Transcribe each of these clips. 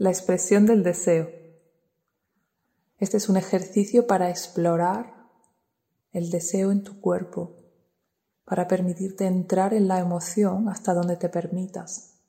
La expresión del deseo. Este es un ejercicio para explorar el deseo en tu cuerpo, para permitirte entrar en la emoción hasta donde te permitas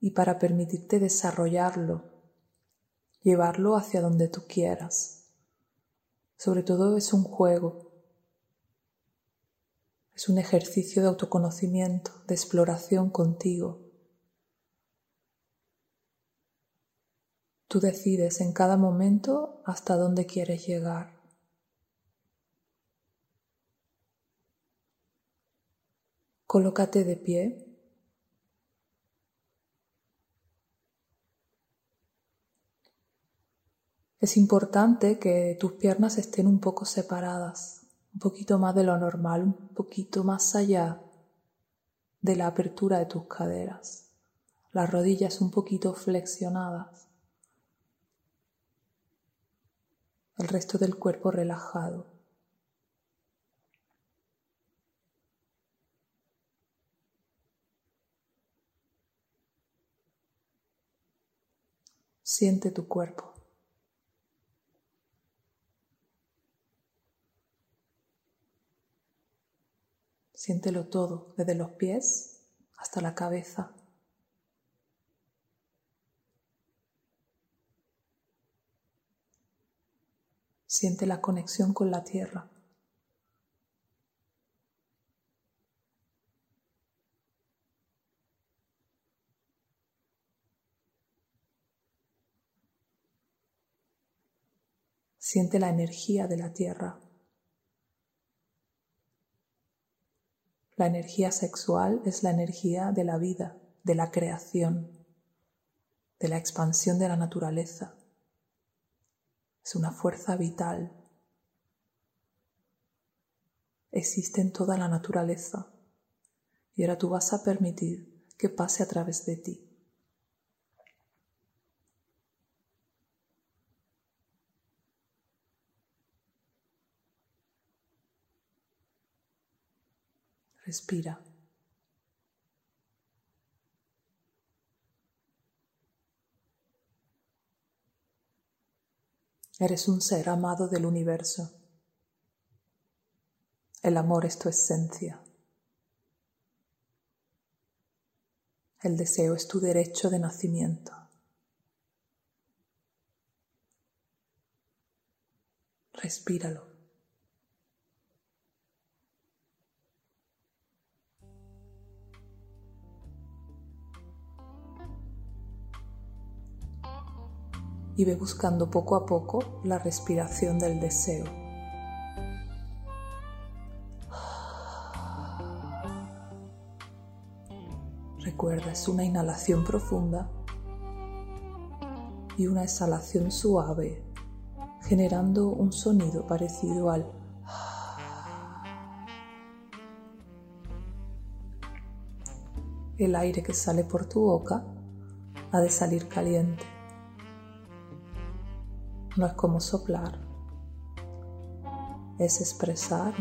y para permitirte desarrollarlo, llevarlo hacia donde tú quieras. Sobre todo es un juego, es un ejercicio de autoconocimiento, de exploración contigo Tú decides en cada momento hasta dónde quieres llegar. Colócate de pie. Es importante que tus piernas estén un poco separadas, un poquito más de lo normal, un poquito más allá de la apertura de tus caderas, las rodillas un poquito flexionadas. El resto del cuerpo relajado. Siente tu cuerpo. Siéntelo todo, desde los pies hasta la cabeza. Siente la conexión con la tierra. Siente la energía de la tierra. La energía sexual es la energía de la vida, de la creación, de la expansión de la naturaleza es una fuerza vital. Existe en toda la naturaleza y ahora tú vas a permitir que pase a través de ti. Respira. Eres un ser amado del universo. El amor es tu esencia. El deseo es tu derecho de nacimiento. Respíralo. Y ve buscando poco a poco la respiración del deseo. Recuerda, es una inhalación profunda y una exhalación suave, generando un sonido parecido al el aire que sale por tu boca ha de salir caliente no es como soplar, es expresar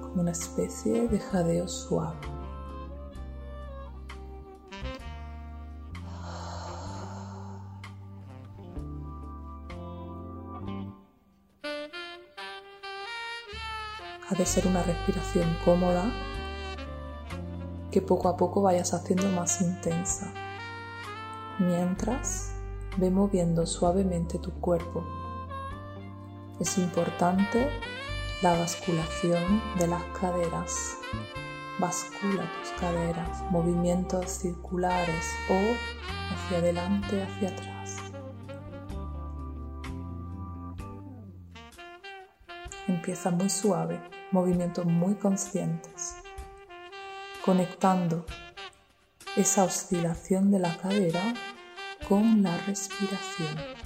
como una especie de jadeo suave. Ha de ser una respiración cómoda que poco a poco vayas haciendo más intensa. Mientras Ve moviendo suavemente tu cuerpo. Es importante la basculación de las caderas. Bascula tus caderas, movimientos circulares o hacia adelante, hacia atrás. Empieza muy suave, movimientos muy conscientes, conectando esa oscilación de la cadera con la respiración.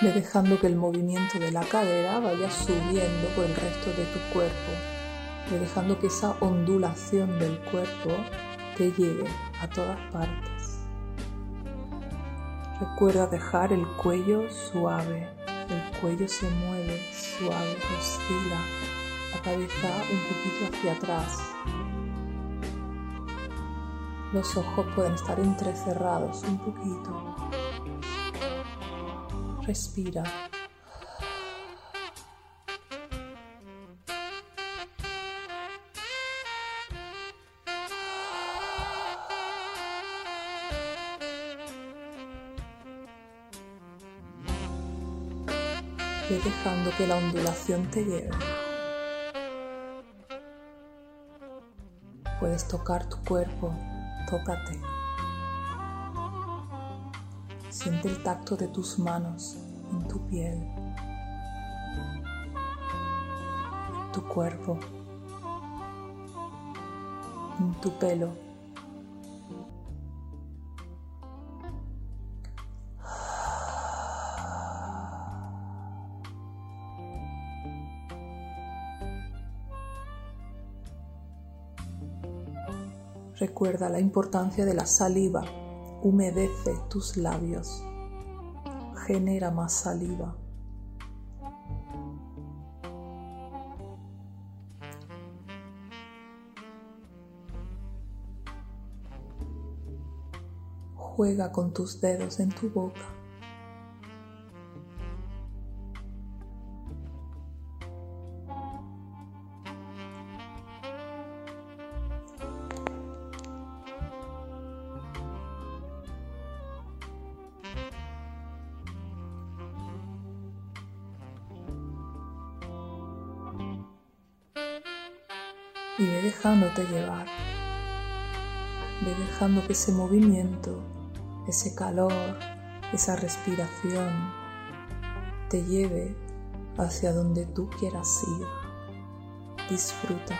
Ve dejando que el movimiento de la cadera vaya subiendo por el resto de tu cuerpo. Ve dejando que esa ondulación del cuerpo te lleve a todas partes. Recuerda dejar el cuello suave. El cuello se mueve suave, oscila. La cabeza un poquito hacia atrás. Los ojos pueden estar entrecerrados un poquito. Respira. Ve dejando que la ondulación te lleve. Puedes tocar tu cuerpo, tócate. Siente el tacto de tus manos en tu piel, en tu cuerpo, en tu pelo. Recuerda la importancia de la saliva humedece tus labios, genera más saliva. Juega con tus dedos en tu boca. Y ve dejándote llevar. Ve dejando que ese movimiento, ese calor, esa respiración te lleve hacia donde tú quieras ir. Disfruta.